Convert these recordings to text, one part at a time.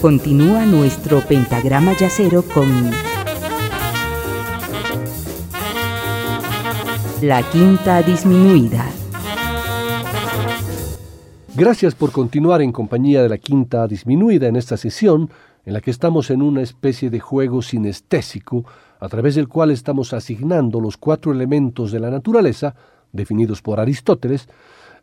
Continúa nuestro pentagrama yacero con la quinta disminuida. Gracias por continuar en compañía de la quinta disminuida en esta sesión en la que estamos en una especie de juego sinestésico a través del cual estamos asignando los cuatro elementos de la naturaleza, definidos por Aristóteles,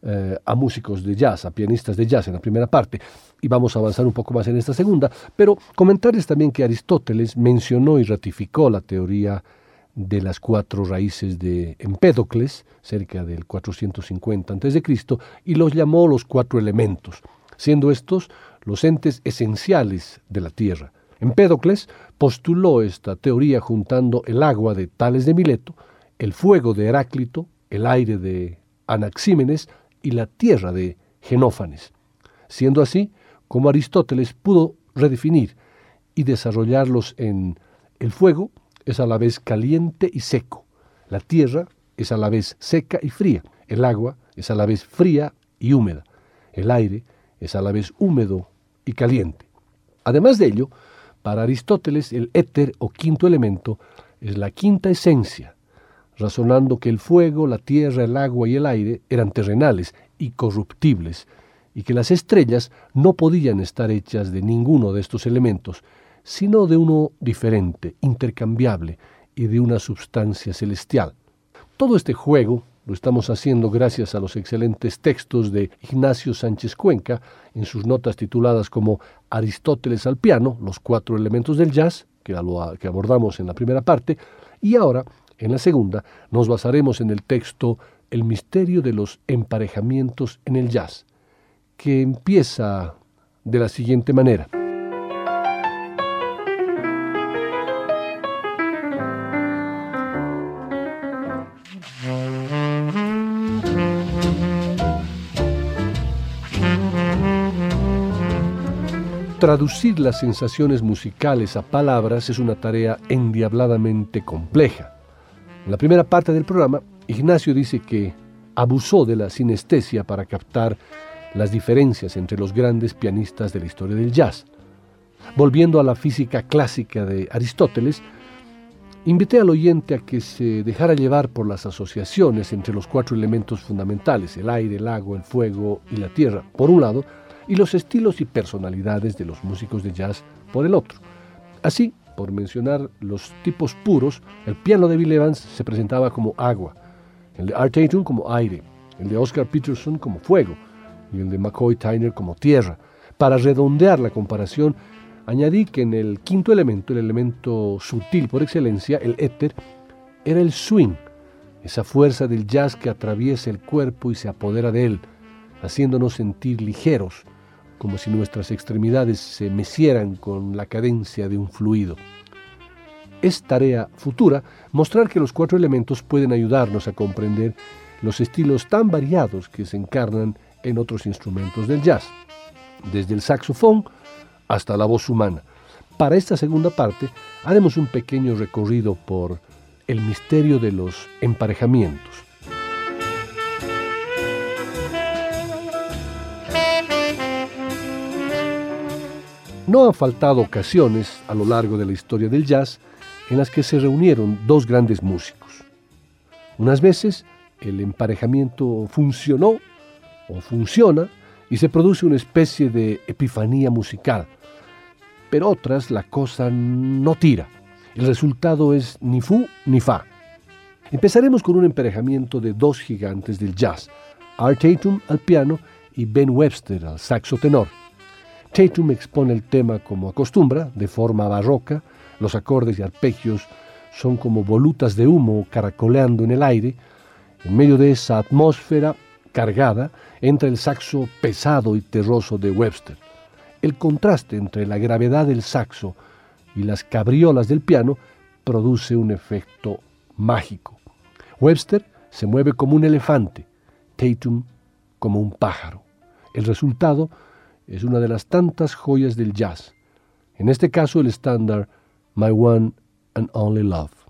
eh, a músicos de jazz, a pianistas de jazz en la primera parte, y vamos a avanzar un poco más en esta segunda, pero comentarles también que Aristóteles mencionó y ratificó la teoría de las cuatro raíces de Empédocles, cerca del 450 a.C., y los llamó los cuatro elementos, siendo estos los entes esenciales de la Tierra. Empédocles postuló esta teoría juntando el agua de Tales de Mileto, el fuego de Heráclito, el aire de Anaxímenes y la tierra de Genófanes, siendo así como Aristóteles pudo redefinir y desarrollarlos en el fuego es a la vez caliente y seco, la tierra es a la vez seca y fría, el agua es a la vez fría y húmeda, el aire es a la vez húmedo y caliente. Además de ello, para Aristóteles el éter o quinto elemento es la quinta esencia, razonando que el fuego, la tierra, el agua y el aire eran terrenales y corruptibles, y que las estrellas no podían estar hechas de ninguno de estos elementos, sino de uno diferente, intercambiable y de una substancia celestial. Todo este juego lo estamos haciendo gracias a los excelentes textos de Ignacio Sánchez Cuenca en sus notas tituladas como Aristóteles al piano, los cuatro elementos del jazz, que, que abordamos en la primera parte, y ahora, en la segunda, nos basaremos en el texto El misterio de los emparejamientos en el jazz, que empieza de la siguiente manera. Traducir las sensaciones musicales a palabras es una tarea endiabladamente compleja. En la primera parte del programa, Ignacio dice que abusó de la sinestesia para captar las diferencias entre los grandes pianistas de la historia del jazz. Volviendo a la física clásica de Aristóteles, invité al oyente a que se dejara llevar por las asociaciones entre los cuatro elementos fundamentales, el aire, el agua, el fuego y la tierra, por un lado, y los estilos y personalidades de los músicos de jazz por el otro. Así, por mencionar los tipos puros, el piano de Bill Evans se presentaba como agua, el de Art Tatum como aire, el de Oscar Peterson como fuego y el de McCoy Tyner como tierra. Para redondear la comparación, añadí que en el quinto elemento, el elemento sutil por excelencia, el éter, era el swing, esa fuerza del jazz que atraviesa el cuerpo y se apodera de él, haciéndonos sentir ligeros, como si nuestras extremidades se mecieran con la cadencia de un fluido. Es tarea futura mostrar que los cuatro elementos pueden ayudarnos a comprender los estilos tan variados que se encarnan en otros instrumentos del jazz, desde el saxofón hasta la voz humana. Para esta segunda parte haremos un pequeño recorrido por el misterio de los emparejamientos. No han faltado ocasiones a lo largo de la historia del jazz en las que se reunieron dos grandes músicos. Unas veces el emparejamiento funcionó o funciona y se produce una especie de epifanía musical, pero otras la cosa no tira. El resultado es ni fu ni fa. Empezaremos con un emparejamiento de dos gigantes del jazz, Art Tatum al piano y Ben Webster al saxo tenor. Tatum expone el tema como acostumbra, de forma barroca, los acordes y arpegios son como volutas de humo caracoleando en el aire. En medio de esa atmósfera cargada entra el saxo pesado y terroso de Webster. El contraste entre la gravedad del saxo y las cabriolas del piano produce un efecto mágico. Webster se mueve como un elefante, Tatum como un pájaro. El resultado es una de las tantas joyas del jazz, en este caso el estándar My One and Only Love.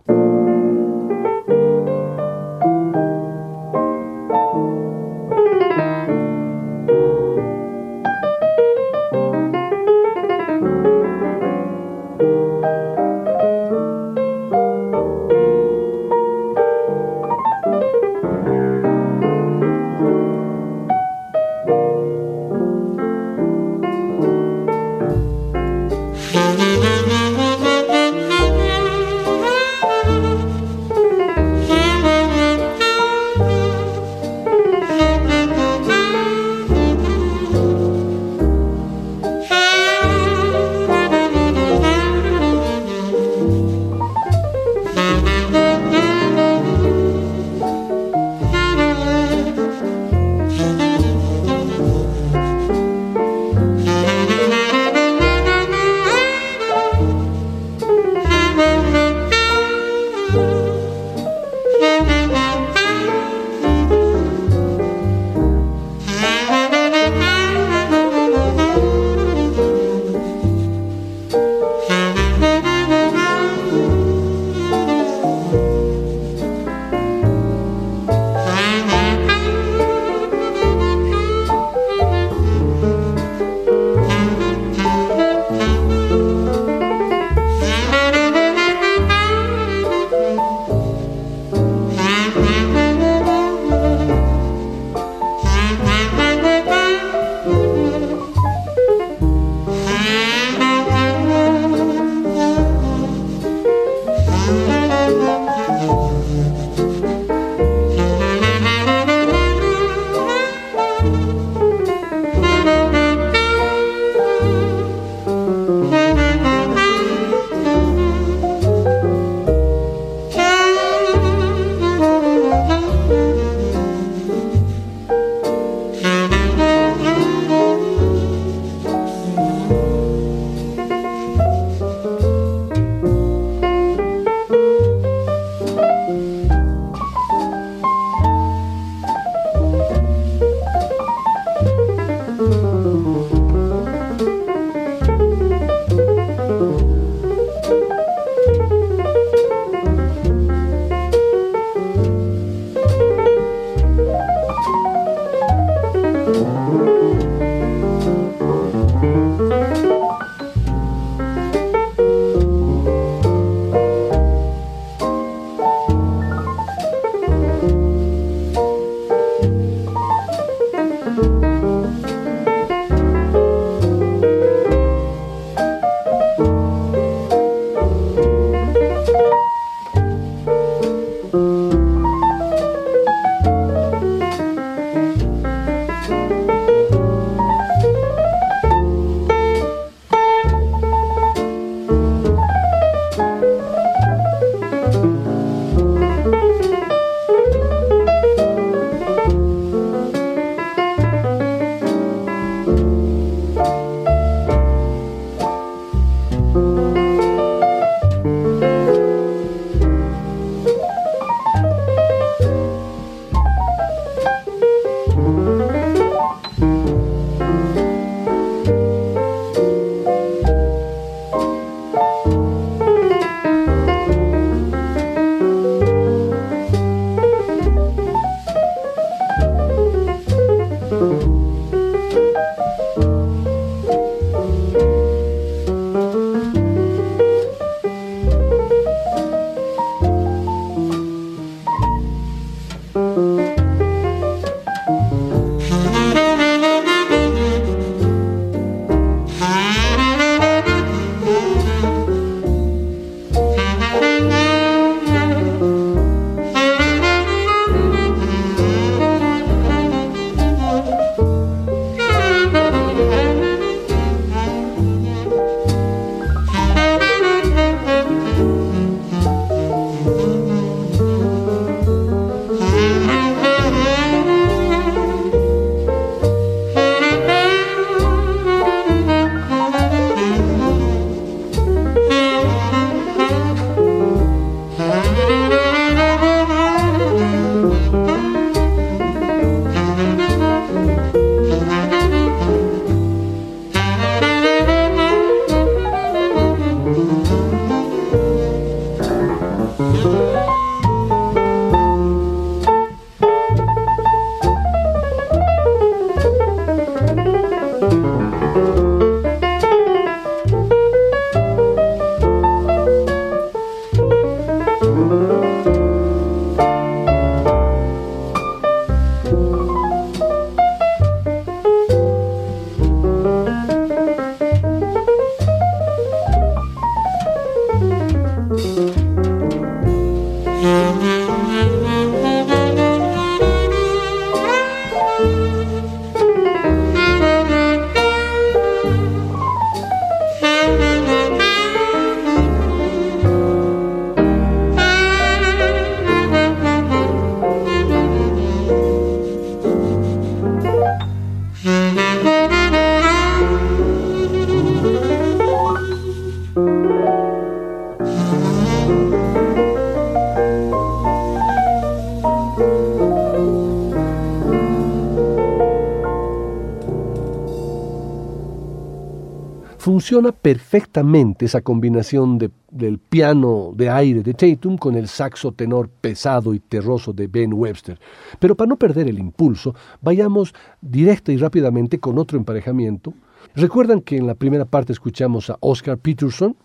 Funciona perfectamente esa combinación del piano de aire de Tatum con el saxo tenor pesado y terroso de Ben Webster. Pero para no perder el impulso, vayamos directa y rápidamente con otro emparejamiento. Recuerdan que en la primera parte escuchamos a Oscar Peterson,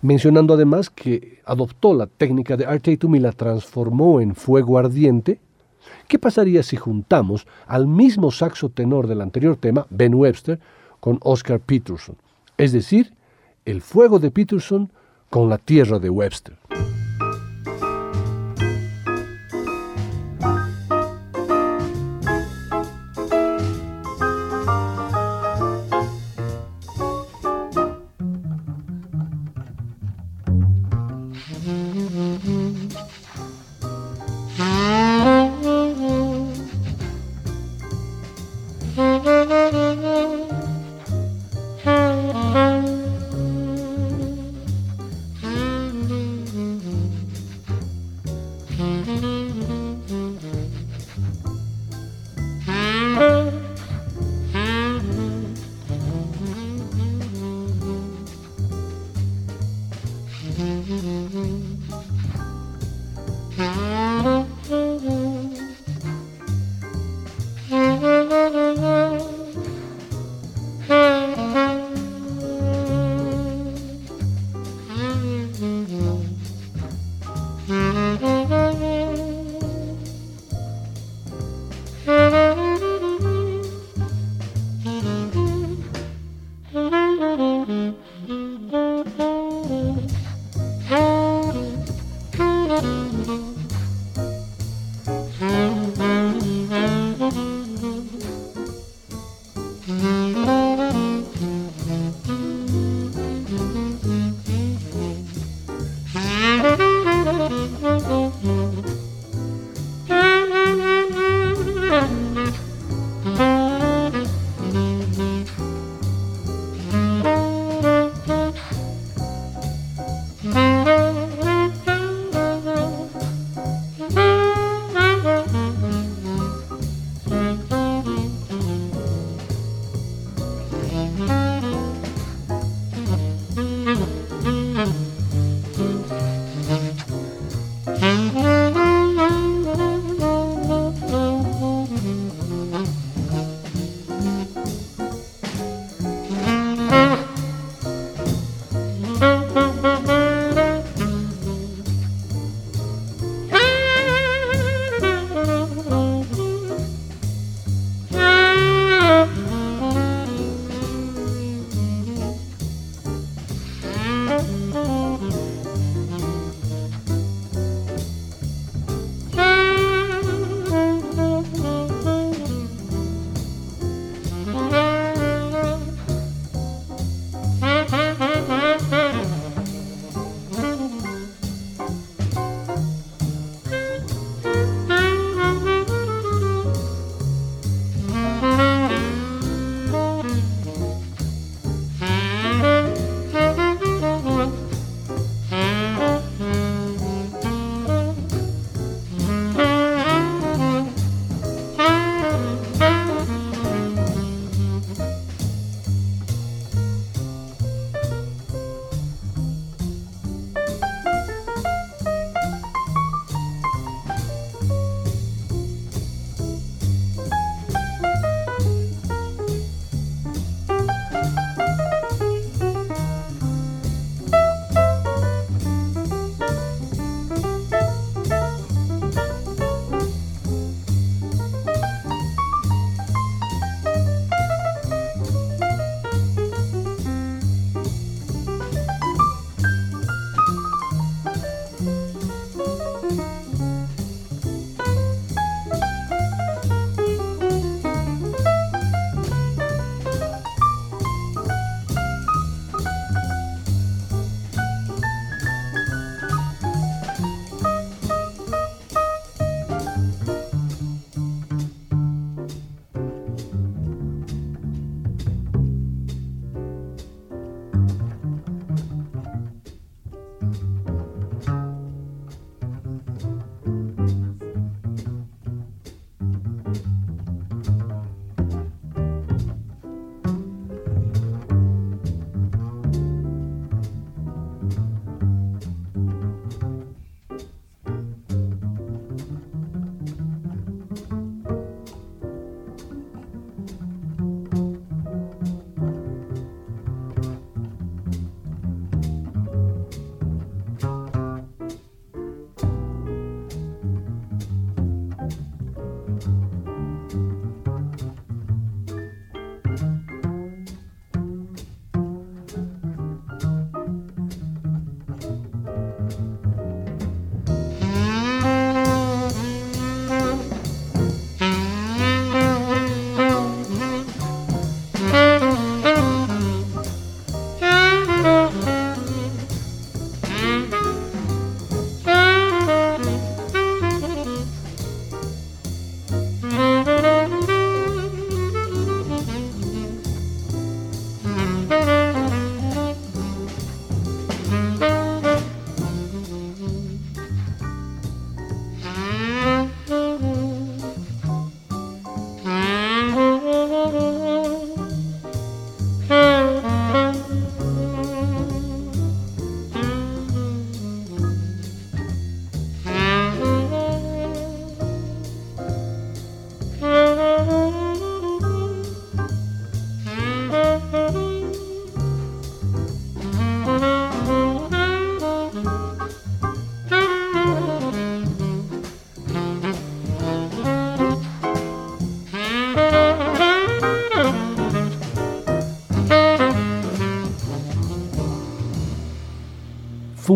mencionando además que adoptó la técnica de Art Tatum y la transformó en fuego ardiente. ¿Qué pasaría si juntamos al mismo saxo tenor del anterior tema, Ben Webster, con Oscar Peterson? Es decir, el fuego de Peterson con la tierra de Webster.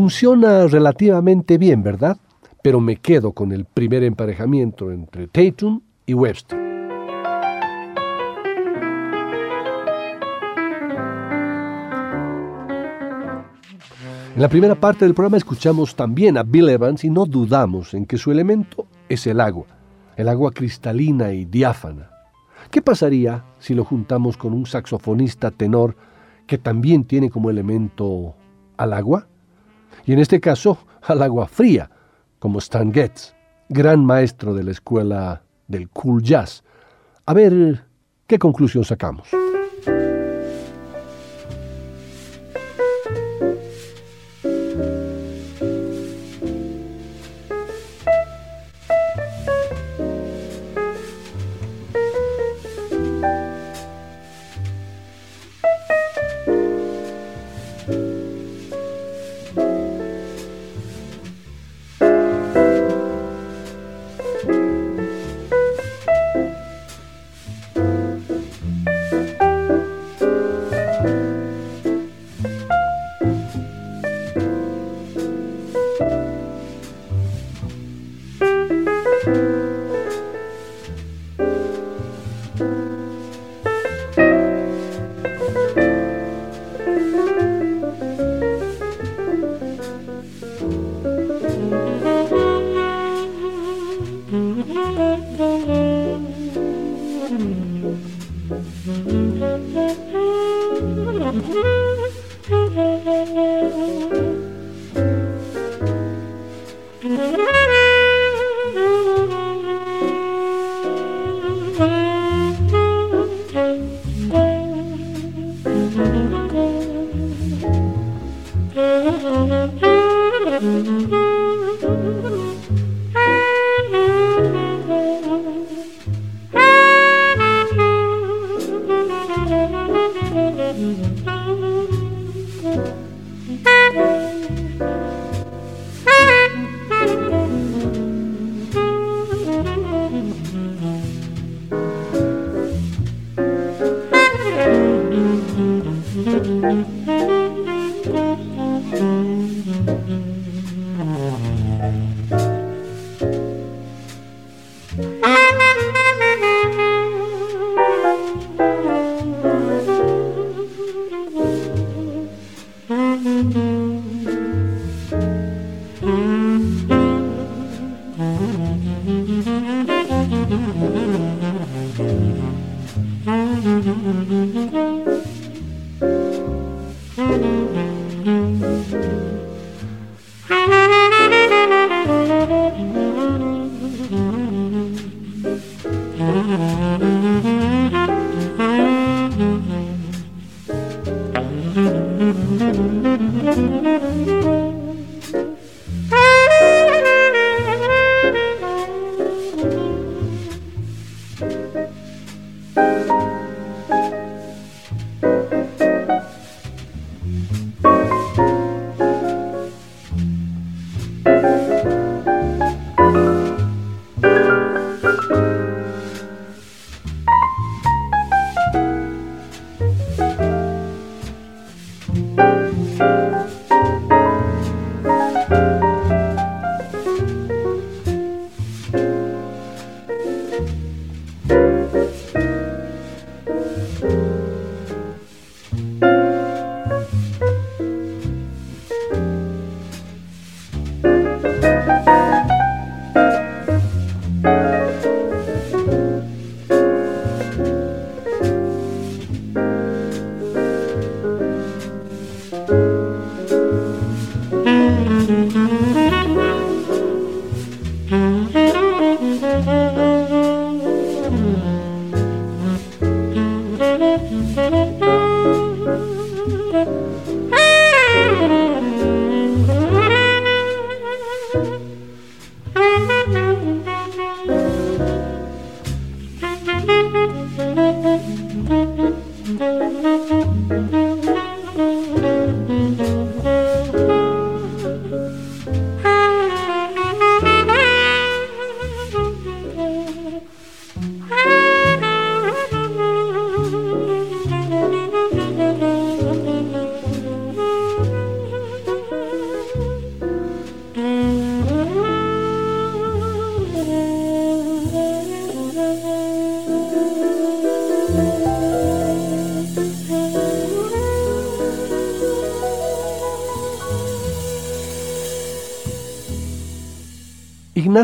Funciona relativamente bien, ¿verdad? Pero me quedo con el primer emparejamiento entre Tatum y Webster. En la primera parte del programa escuchamos también a Bill Evans y no dudamos en que su elemento es el agua, el agua cristalina y diáfana. ¿Qué pasaría si lo juntamos con un saxofonista tenor que también tiene como elemento al agua? Y en este caso, al agua fría, como Stan Getz, gran maestro de la escuela del cool jazz. A ver, ¿qué conclusión sacamos?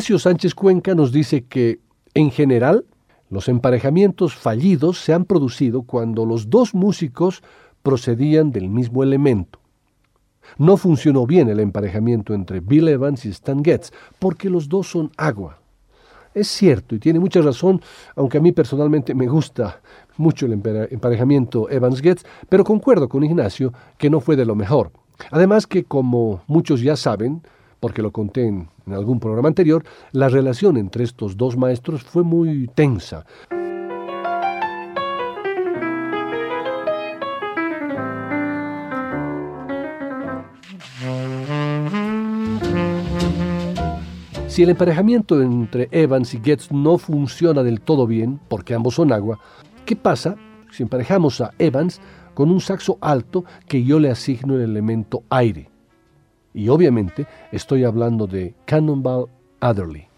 Ignacio Sánchez Cuenca nos dice que, en general, los emparejamientos fallidos se han producido cuando los dos músicos procedían del mismo elemento. No funcionó bien el emparejamiento entre Bill Evans y Stan Getz, porque los dos son agua. Es cierto y tiene mucha razón, aunque a mí personalmente me gusta mucho el emparejamiento Evans-Getz, pero concuerdo con Ignacio que no fue de lo mejor. Además que, como muchos ya saben, porque lo conté en, algún programa anterior, la relación entre estos dos maestros fue muy tensa. Si el emparejamiento entre Evans y Getz no funciona del todo bien, porque ambos son agua, ¿qué pasa si emparejamos a Evans con un saxo alto que yo le asigno el elemento aire? Y obviamente estoy hablando de Cannonball Adderley.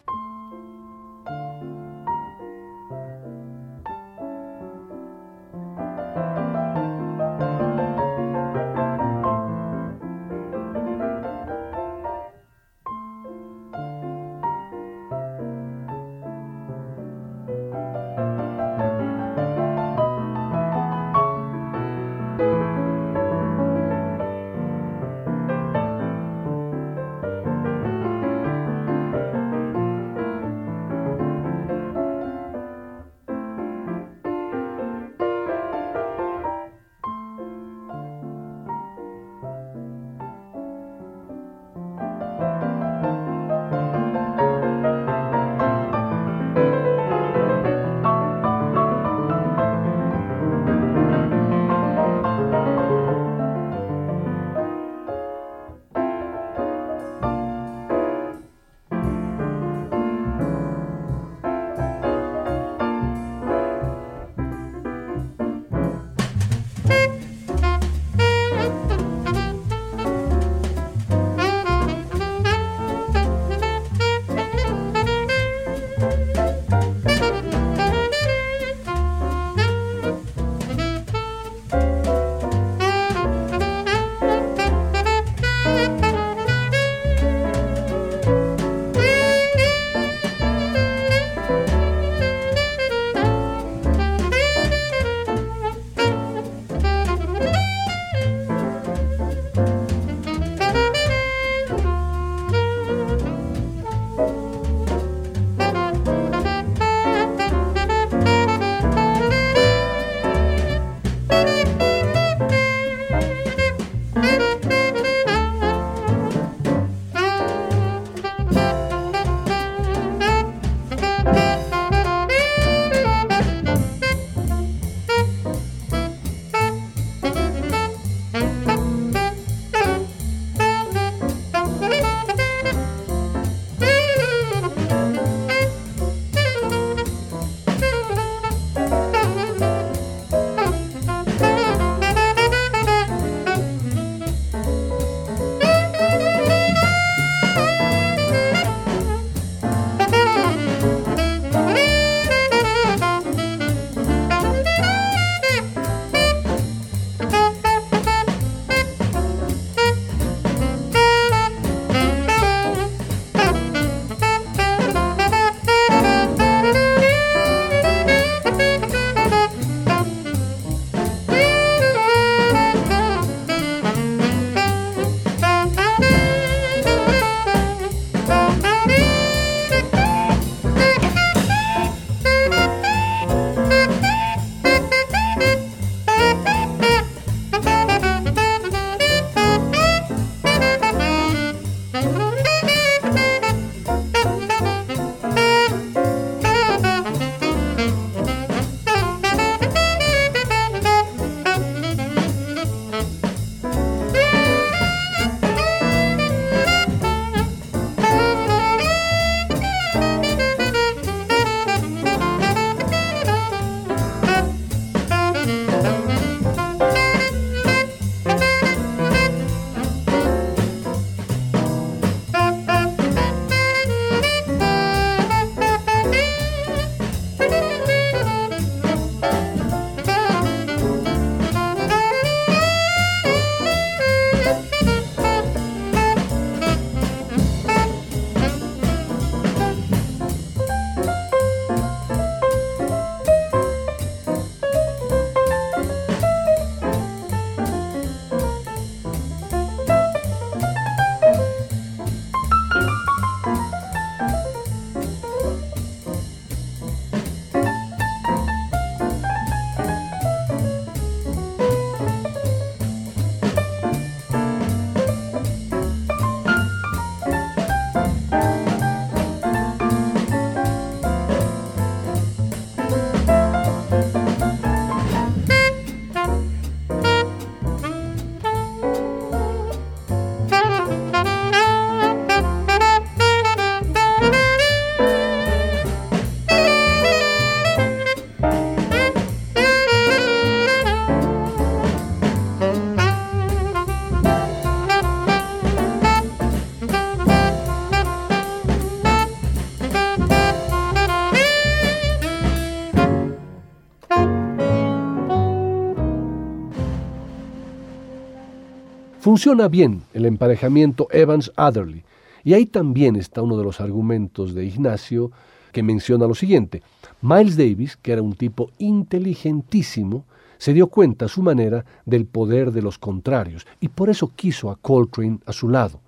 Funciona bien el emparejamiento Evans-Adderley, y ahí también está uno de los argumentos de Ignacio que menciona lo siguiente. Miles Davis, que era un tipo inteligentísimo, se dio cuenta a su manera del poder de los contrarios y por eso quiso a Coltrane a su lado.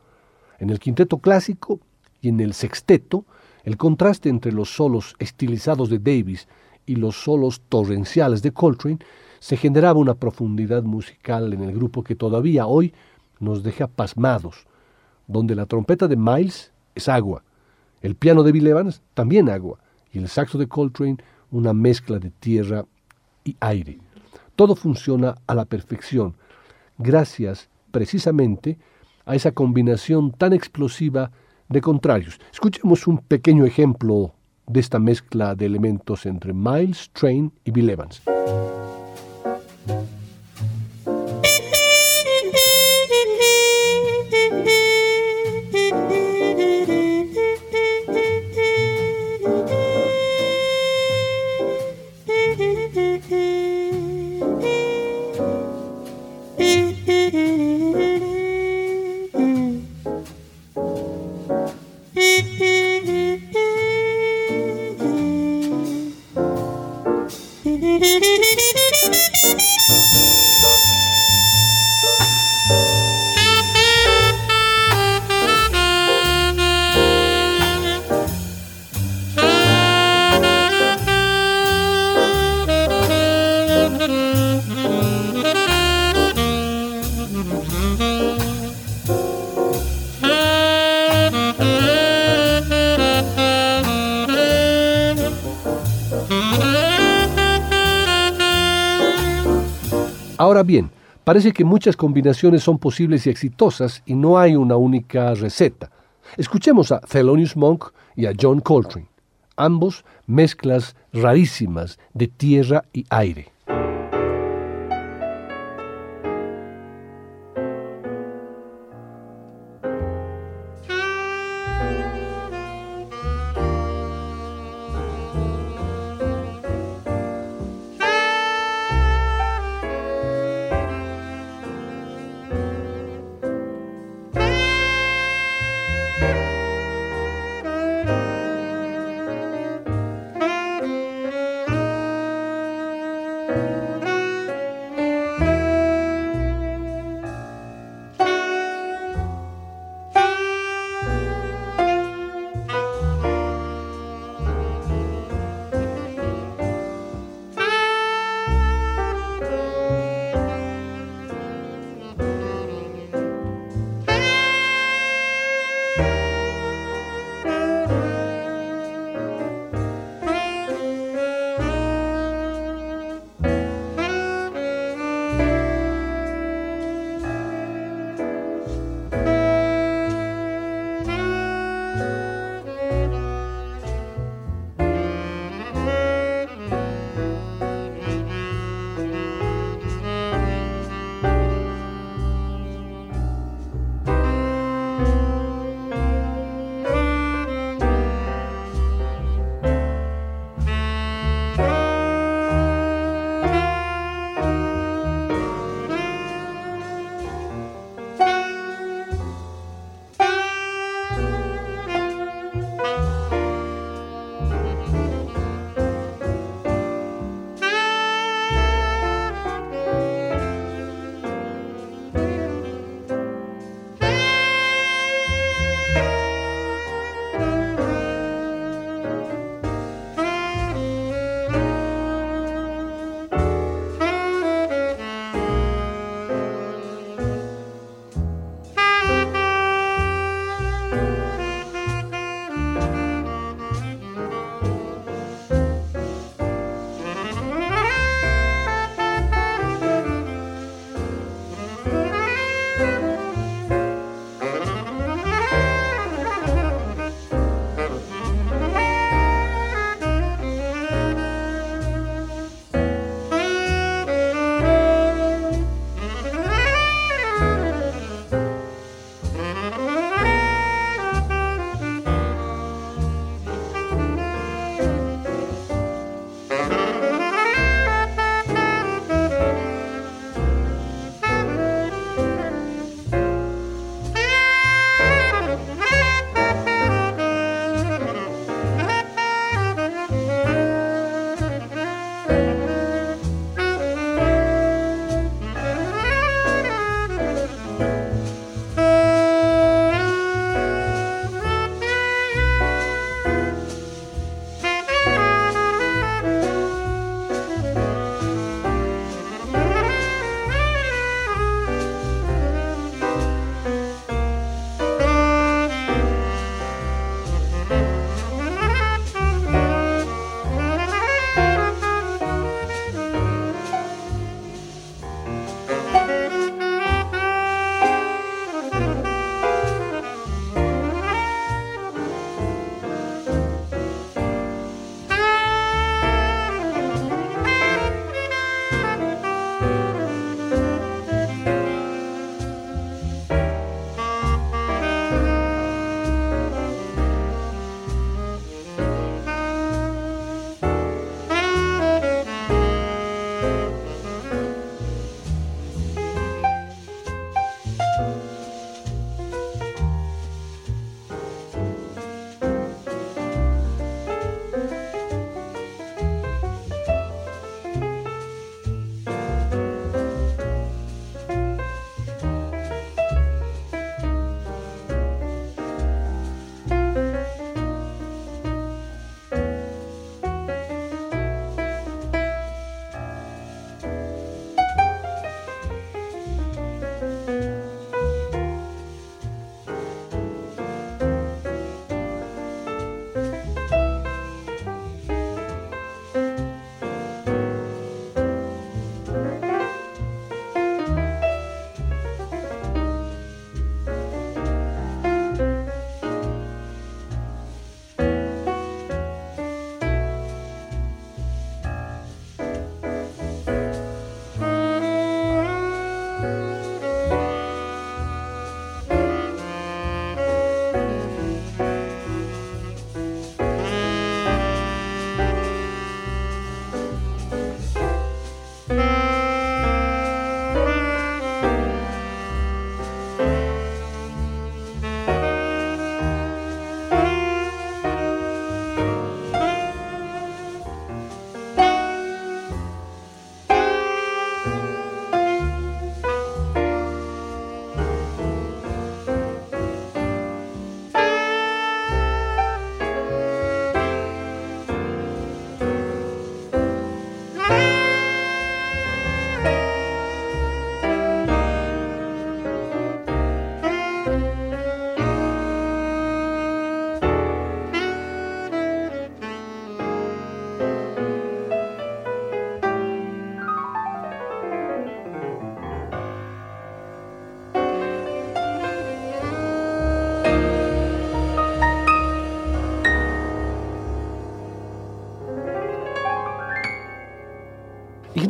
En el quinteto clásico y en el sexteto, el contraste entre los solos estilizados de Davis y los solos torrenciales de Coltrane se generaba una profundidad musical en el grupo que todavía hoy nos deja pasmados, donde la trompeta de Miles es agua, el piano de Bill Evans también agua, y el saxo de Coltrane una mezcla de tierra y aire. Todo funciona a la perfección, gracias precisamente a esa combinación tan explosiva de contrarios. Escuchemos un pequeño ejemplo de esta mezcla de elementos entre Miles, Train y Bill Evans. Ahora parece que muchas combinaciones son posibles y exitosas y no hay una única receta. Escuchemos a Thelonious Monk y a John Coltrane, ambos mezclas rarísimas de tierra y aire.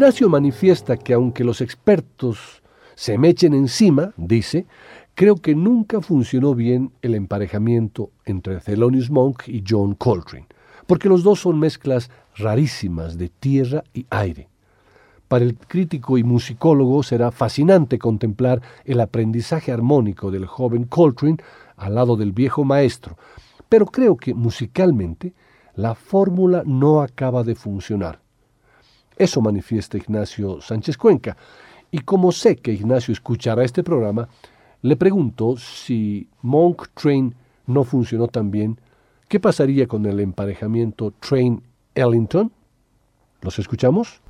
Ignacio manifiesta que aunque los expertos se me echen encima, dice, creo que nunca funcionó bien el emparejamiento entre Thelonious Monk y John Coltrane, porque los dos son mezclas rarísimas de tierra y aire. Para el crítico y musicólogo será fascinante contemplar el aprendizaje armónico del joven Coltrane al lado del viejo maestro, pero creo que musicalmente la fórmula no acaba de funcionar. Eso manifiesta Ignacio Sánchez Cuenca, y como sé que Ignacio escuchará este programa, le pregunto si Monk Train no funcionó tan bien, ¿qué pasaría con el emparejamiento Train Ellington? ¿Los escuchamos?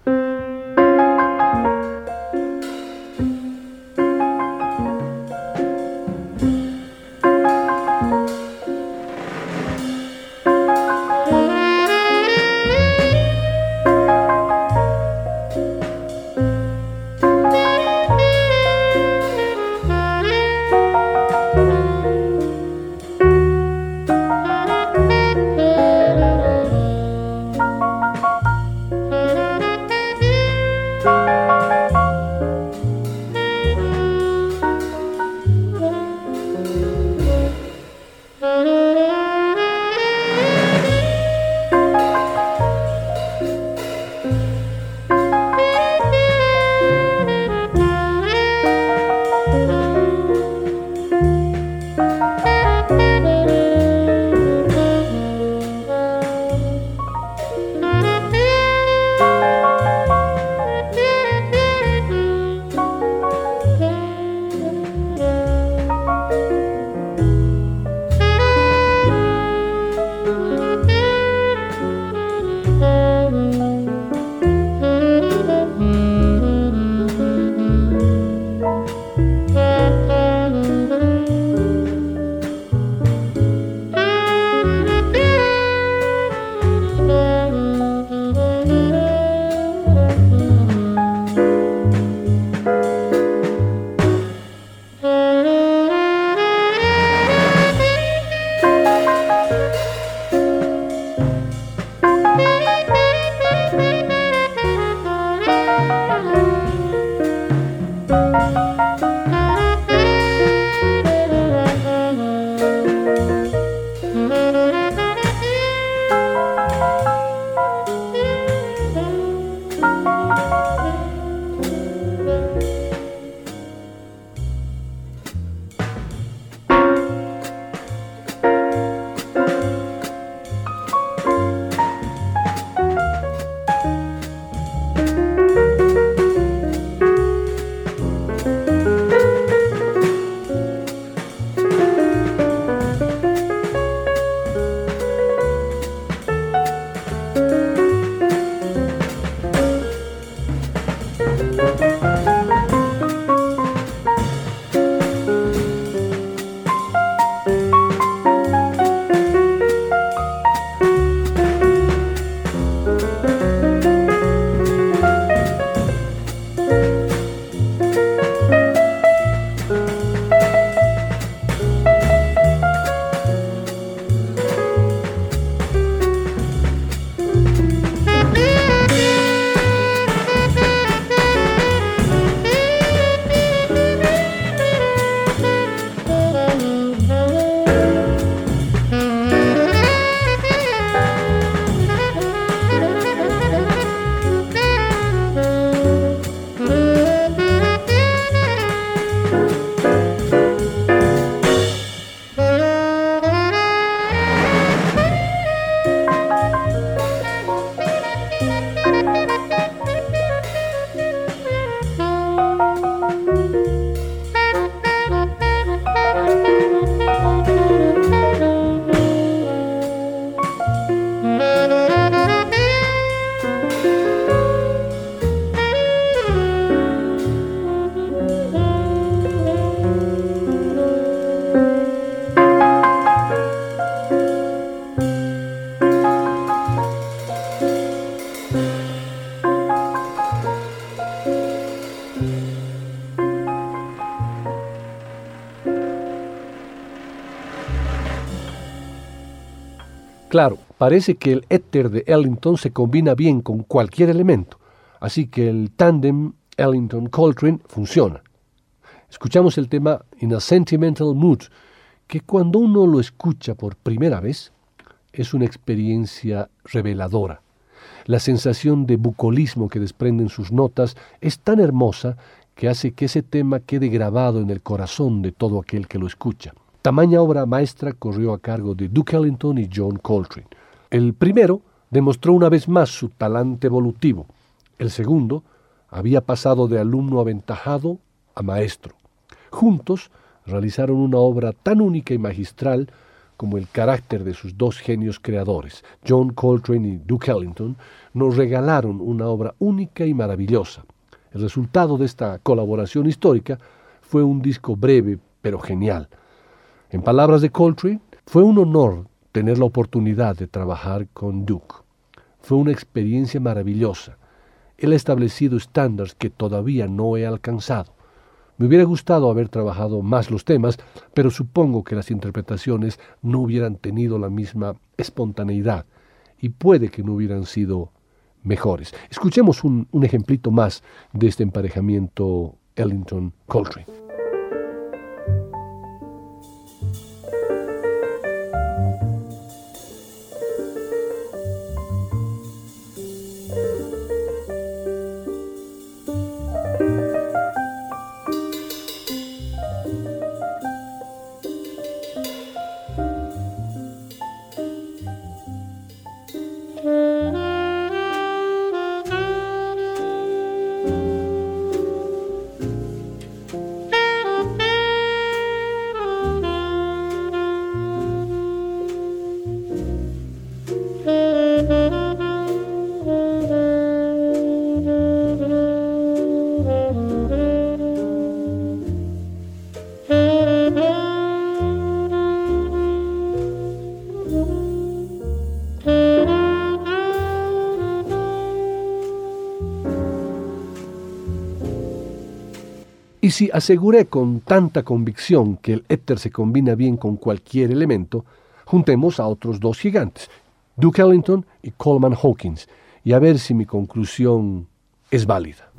Claro, parece que el éter de Ellington se combina bien con cualquier elemento, Así que el tándem Ellington-Coltrane funciona. Escuchamos el tema In a Sentimental Mood, que cuando uno lo escucha por primera vez, es una experiencia reveladora. La sensación de bucolismo que desprenden sus notas es tan hermosa que hace que ese tema quede grabado en el corazón de todo aquel que lo escucha. Tamaña obra maestra corrió a cargo de Duke Ellington y John Coltrane. El primero demostró una vez más su talante evolutivo. El segundo había pasado de alumno aventajado a maestro. Juntos realizaron una obra tan única y magistral como el carácter de sus dos genios creadores, John Coltrane y Duke Ellington, nos regalaron una obra única y maravillosa. El resultado de esta colaboración histórica fue un disco breve pero genial. En palabras de Coltrane, fue un honor tener la oportunidad de trabajar con Duke. Fue una experiencia maravillosa. Él ha establecido estándares que todavía no he alcanzado. Me hubiera gustado haber trabajado más los temas, pero supongo que las interpretaciones no hubieran tenido la misma espontaneidad y puede que no hubieran sido mejores. Escuchemos un, un ejemplito más de este emparejamiento Ellington-Coltrane. Y si aseguré con tanta convicción que el éter se combina bien con cualquier elemento, juntemos a otros dos gigantes, Duke Ellington y Coleman Hawkins, y a ver si mi conclusión es válida.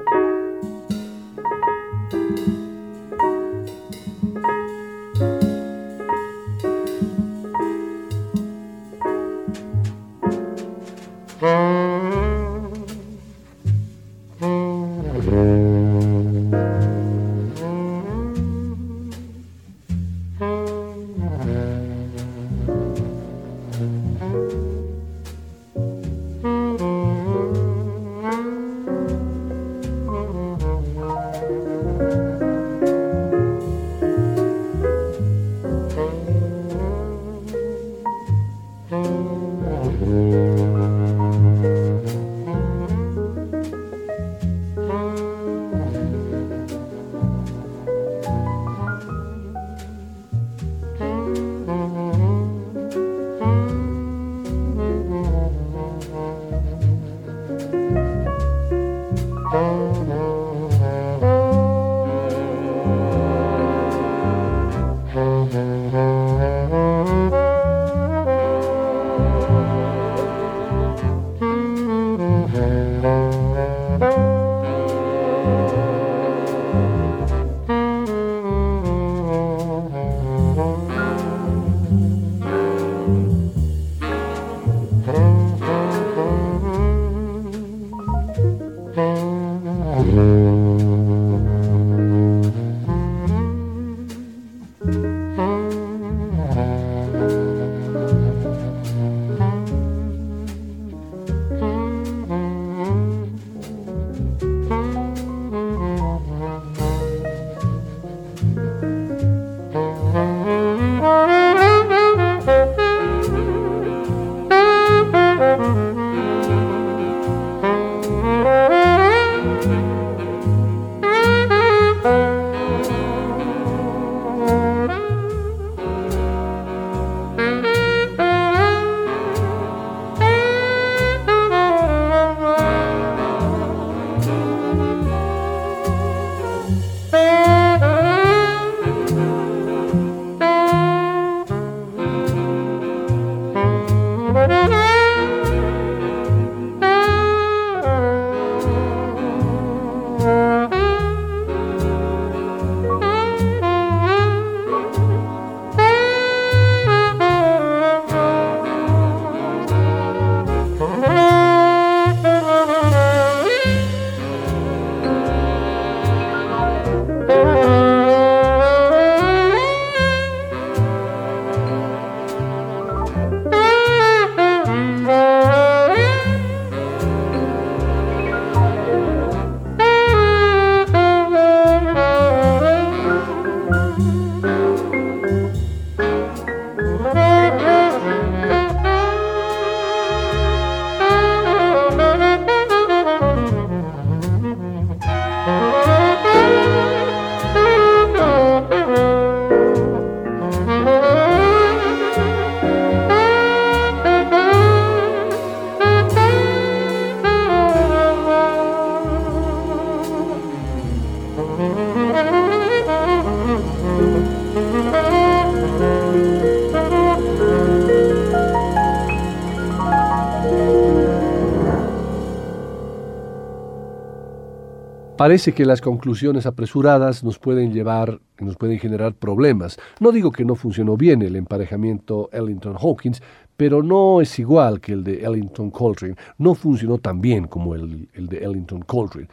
Parece que las conclusiones apresuradas nos pueden llevar, nos pueden generar problemas. No digo que no funcionó bien el emparejamiento Ellington-Hawkins, pero no es igual que el de Ellington-Coltrane. No funcionó tan bien como el, de Ellington-Coltrane.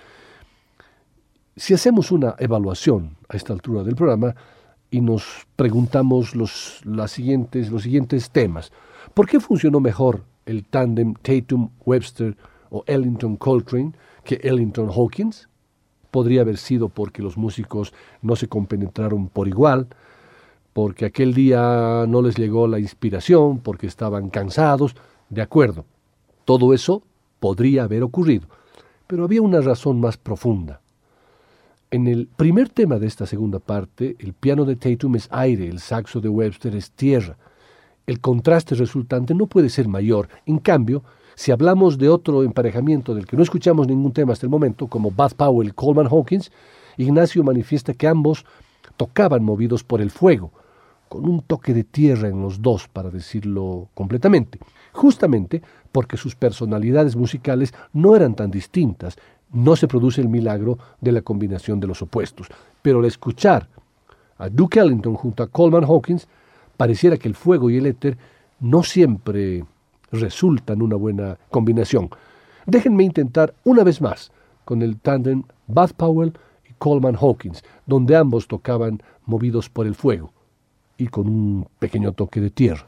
Si hacemos una evaluación a esta altura del programa y nos preguntamos los, las siguientes, los siguientes temas, ¿por qué funcionó mejor el tándem Tatum-Webster o Ellington-Coltrane que Ellington-Hawkins? Podría haber sido porque los músicos no se compenetraron por igual, porque aquel día no les llegó la inspiración, porque estaban cansados, de acuerdo. Todo eso podría haber ocurrido, pero había una razón más profunda. En el primer tema de esta segunda parte, el piano de Tatum es aire, el saxo de Webster es tierra. El contraste resultante no puede ser mayor. En cambio, si hablamos de otro emparejamiento del que no escuchamos ningún tema hasta el momento, como Bud Powell y Coleman Hawkins, Ignacio manifiesta que ambos tocaban movidos por el fuego, con un toque de tierra en los dos, para decirlo completamente, justamente porque sus personalidades musicales no eran tan distintas, no se produce el milagro de la combinación de los opuestos. Pero al escuchar a Duke Ellington junto a Coleman Hawkins, pareciera que el fuego y el éter no siempre resultan una buena combinación. Déjenme intentar una vez más con el tándem Bud Powell y Coleman Hawkins, donde ambos tocaban movidos por el fuego y con un pequeño toque de tierra.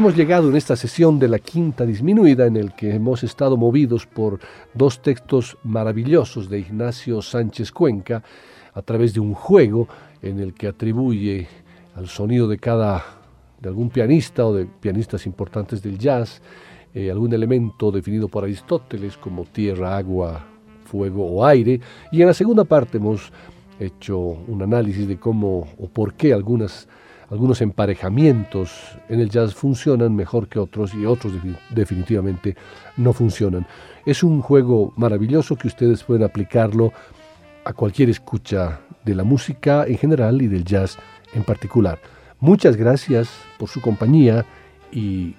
Hemos llegado en esta sesión de la quinta disminuida en el que hemos estado movidos por dos textos maravillosos de Ignacio Sánchez Cuenca a través de un juego en el que atribuye al sonido de cada de algún pianista o de pianistas importantes del jazz eh, algún elemento definido por Aristóteles como tierra, agua, fuego o aire. Y en la segunda parte hemos hecho un análisis de cómo o por qué algunas algunos emparejamientos en el jazz funcionan mejor que otros y otros definitivamente no funcionan. Es un juego maravilloso que ustedes pueden aplicarlo a cualquier escucha de la música en general y del jazz en particular. Muchas gracias por su compañía y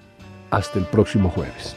hasta el próximo jueves.